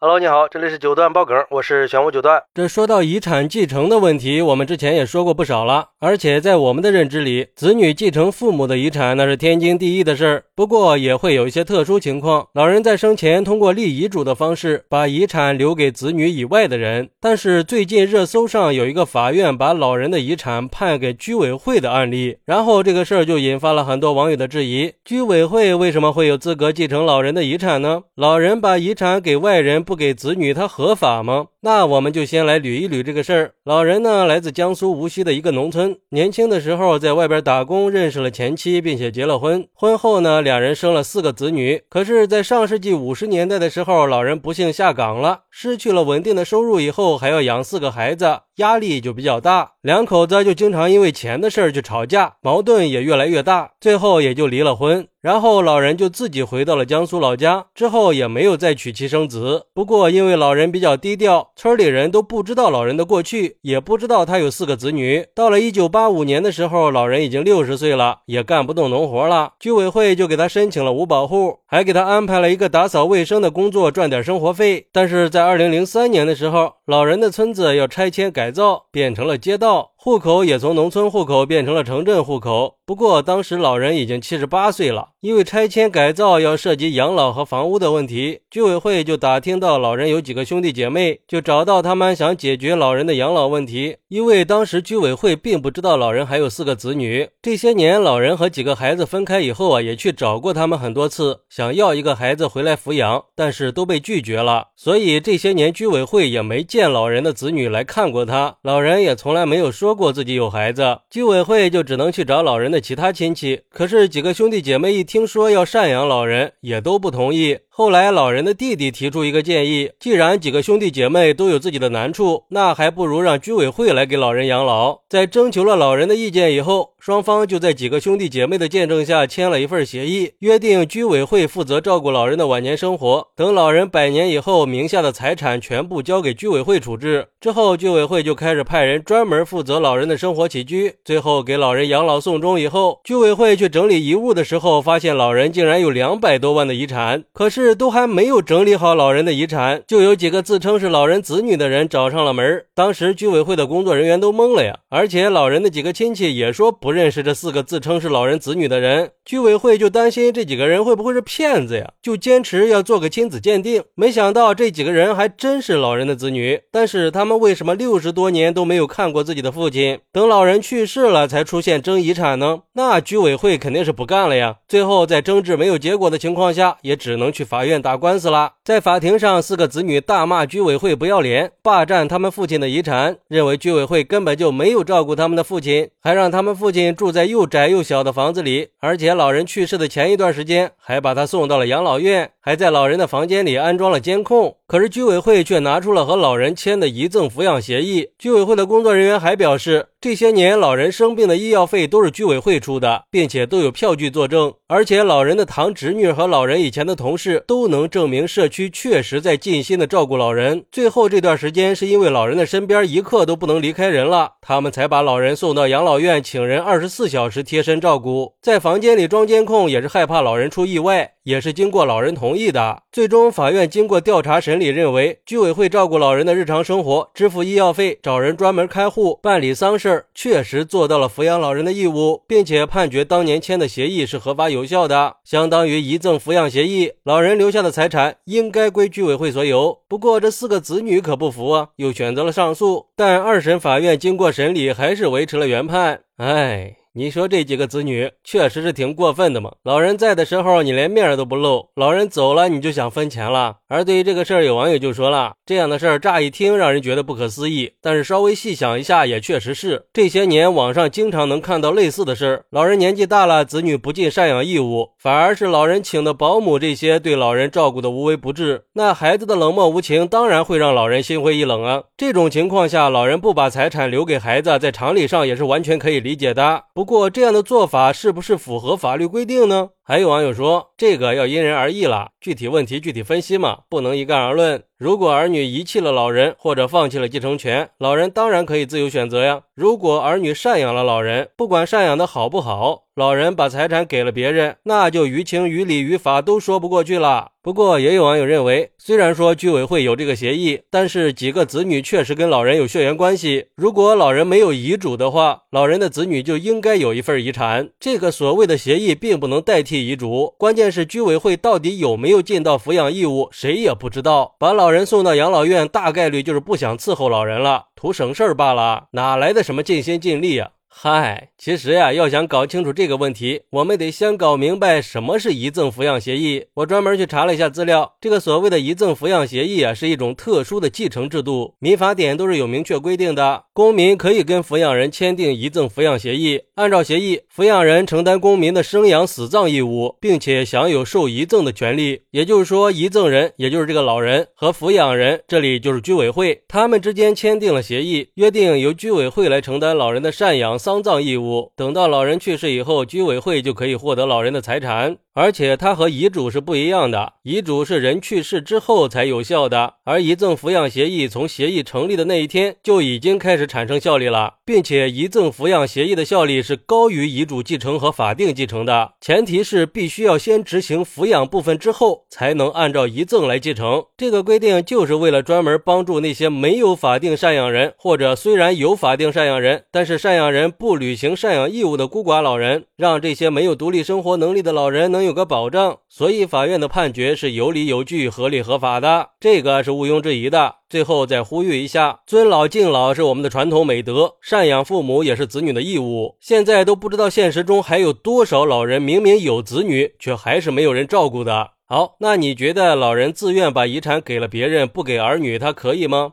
Hello，你好，这里是九段爆梗，我是玄武九段。这说到遗产继承的问题，我们之前也说过不少了。而且在我们的认知里，子女继承父母的遗产那是天经地义的事儿。不过也会有一些特殊情况，老人在生前通过立遗嘱的方式把遗产留给子女以外的人。但是最近热搜上有一个法院把老人的遗产判给居委会的案例，然后这个事儿就引发了很多网友的质疑：居委会为什么会有资格继承老人的遗产呢？老人把遗产给外人。不给子女，他合法吗？那我们就先来捋一捋这个事儿。老人呢，来自江苏无锡的一个农村，年轻的时候在外边打工，认识了前妻，并且结了婚。婚后呢，两人生了四个子女。可是，在上世纪五十年代的时候，老人不幸下岗了，失去了稳定的收入，以后还要养四个孩子，压力就比较大。两口子就经常因为钱的事儿去吵架，矛盾也越来越大，最后也就离了婚。然后老人就自己回到了江苏老家，之后也没有再娶妻生子。不过因为老人比较低调，村里人都不知道老人的过去，也不知道他有四个子女。到了一九八五年的时候，老人已经六十岁了，也干不动农活了。居委会就给他申请了五保户，还给他安排了一个打扫卫生的工作，赚点生活费。但是在二零零三年的时候，老人的村子要拆迁改改造，变成了街道。户口也从农村户口变成了城镇户口，不过当时老人已经七十八岁了，因为拆迁改造要涉及养老和房屋的问题，居委会就打听到老人有几个兄弟姐妹，就找到他们想解决老人的养老问题。因为当时居委会并不知道老人还有四个子女，这些年老人和几个孩子分开以后啊，也去找过他们很多次，想要一个孩子回来抚养，但是都被拒绝了，所以这些年居委会也没见老人的子女来看过他，老人也从来没有说。说过自己有孩子，居委会就只能去找老人的其他亲戚。可是几个兄弟姐妹一听说要赡养老人，也都不同意。后来，老人的弟弟提出一个建议：既然几个兄弟姐妹都有自己的难处，那还不如让居委会来给老人养老。在征求了老人的意见以后，双方就在几个兄弟姐妹的见证下签了一份协议，约定居委会负责照顾老人的晚年生活，等老人百年以后，名下的财产全部交给居委会处置。之后，居委会就开始派人专门负责老人的生活起居。最后，给老人养老送终以后，居委会去整理遗物的时候，发现老人竟然有两百多万的遗产。可是，都还没有整理好老人的遗产，就有几个自称是老人子女的人找上了门。当时居委会的工作人员都懵了呀，而且老人的几个亲戚也说不认识这四个自称是老人子女的人。居委会就担心这几个人会不会是骗子呀，就坚持要做个亲子鉴定。没想到这几个人还真是老人的子女，但是他们为什么六十多年都没有看过自己的父亲？等老人去世了才出现争遗产呢？那居委会肯定是不干了呀。最后在争执没有结果的情况下，也只能去法法院打。官司了，在法庭上，四个子女大骂居委会不要脸，霸占他们父亲的遗产，认为居委会根本就没有照顾他们的父亲，还让他们父亲住在又窄又小的房子里，而且老人去世的前一段时间，还把他送到了养老院，还在老人的房间里安装了监控。可是居委会却拿出了和老人签的遗赠抚养协议。居委会的工作人员还表示，这些年老人生病的医药费都是居委会出的，并且都有票据作证，而且老人的堂侄女和老人以前的同事都能。证明社区确实在尽心的照顾老人。最后这段时间是因为老人的身边一刻都不能离开人了，他们才把老人送到养老院，请人二十四小时贴身照顾，在房间里装监控，也是害怕老人出意外。也是经过老人同意的。最终，法院经过调查审理，认为居委会照顾老人的日常生活、支付医药费、找人专门开户、办理丧事，确实做到了抚养老人的义务，并且判决当年签的协议是合法有效的，相当于遗赠抚养协议，老人留下的财产应该归居委会所有。不过，这四个子女可不服啊，又选择了上诉，但二审法院经过审理，还是维持了原判。哎。你说这几个子女确实是挺过分的嘛？老人在的时候你连面都不露，老人走了你就想分钱了。而对于这个事儿，有网友就说了，这样的事儿乍一听让人觉得不可思议，但是稍微细想一下，也确实是。这些年网上经常能看到类似的事儿：老人年纪大了，子女不尽赡养义务，反而是老人请的保姆这些对老人照顾的无微不至。那孩子的冷漠无情，当然会让老人心灰意冷啊。这种情况下，老人不把财产留给孩子，在常理上也是完全可以理解的。不过这样的做法是不是符合法律规定呢？还有网友说，这个要因人而异了，具体问题具体分析嘛，不能一概而论。如果儿女遗弃了老人或者放弃了继承权，老人当然可以自由选择呀。如果儿女赡养了老人，不管赡养的好不好。老人把财产给了别人，那就于情于理于法都说不过去了。不过也有网友认为，虽然说居委会有这个协议，但是几个子女确实跟老人有血缘关系。如果老人没有遗嘱的话，老人的子女就应该有一份遗产。这个所谓的协议并不能代替遗嘱，关键是居委会到底有没有尽到抚养义务，谁也不知道。把老人送到养老院，大概率就是不想伺候老人了，图省事儿罢了，哪来的什么尽心尽力啊？嗨，其实呀，要想搞清楚这个问题，我们得先搞明白什么是遗赠抚养协议。我专门去查了一下资料，这个所谓的遗赠抚养协议啊，是一种特殊的继承制度，民法典都是有明确规定的。公民可以跟抚养人签订遗赠抚养协议，按照协议，抚养人承担公民的生养死葬义务，并且享有受遗赠的权利。也就是说，遗赠人，也就是这个老人和抚养人，这里就是居委会，他们之间签订了协议，约定由居委会来承担老人的赡养。丧葬义务，等到老人去世以后，居委会就可以获得老人的财产。而且它和遗嘱是不一样的，遗嘱是人去世之后才有效的，而遗赠抚养协议从协议成立的那一天就已经开始产生效力了，并且遗赠抚养协议的效力是高于遗嘱继承和法定继承的，前提是必须要先执行抚养部分之后，才能按照遗赠来继承。这个规定就是为了专门帮助那些没有法定赡养人，或者虽然有法定赡养人，但是赡养人不履行赡养义务的孤寡老人，让这些没有独立生活能力的老人能有。个保障，所以法院的判决是有理有据、合理合法的，这个是毋庸置疑的。最后再呼吁一下，尊老敬老是我们的传统美德，赡养父母也是子女的义务。现在都不知道现实中还有多少老人明明有子女，却还是没有人照顾的。好，那你觉得老人自愿把遗产给了别人，不给儿女，他可以吗？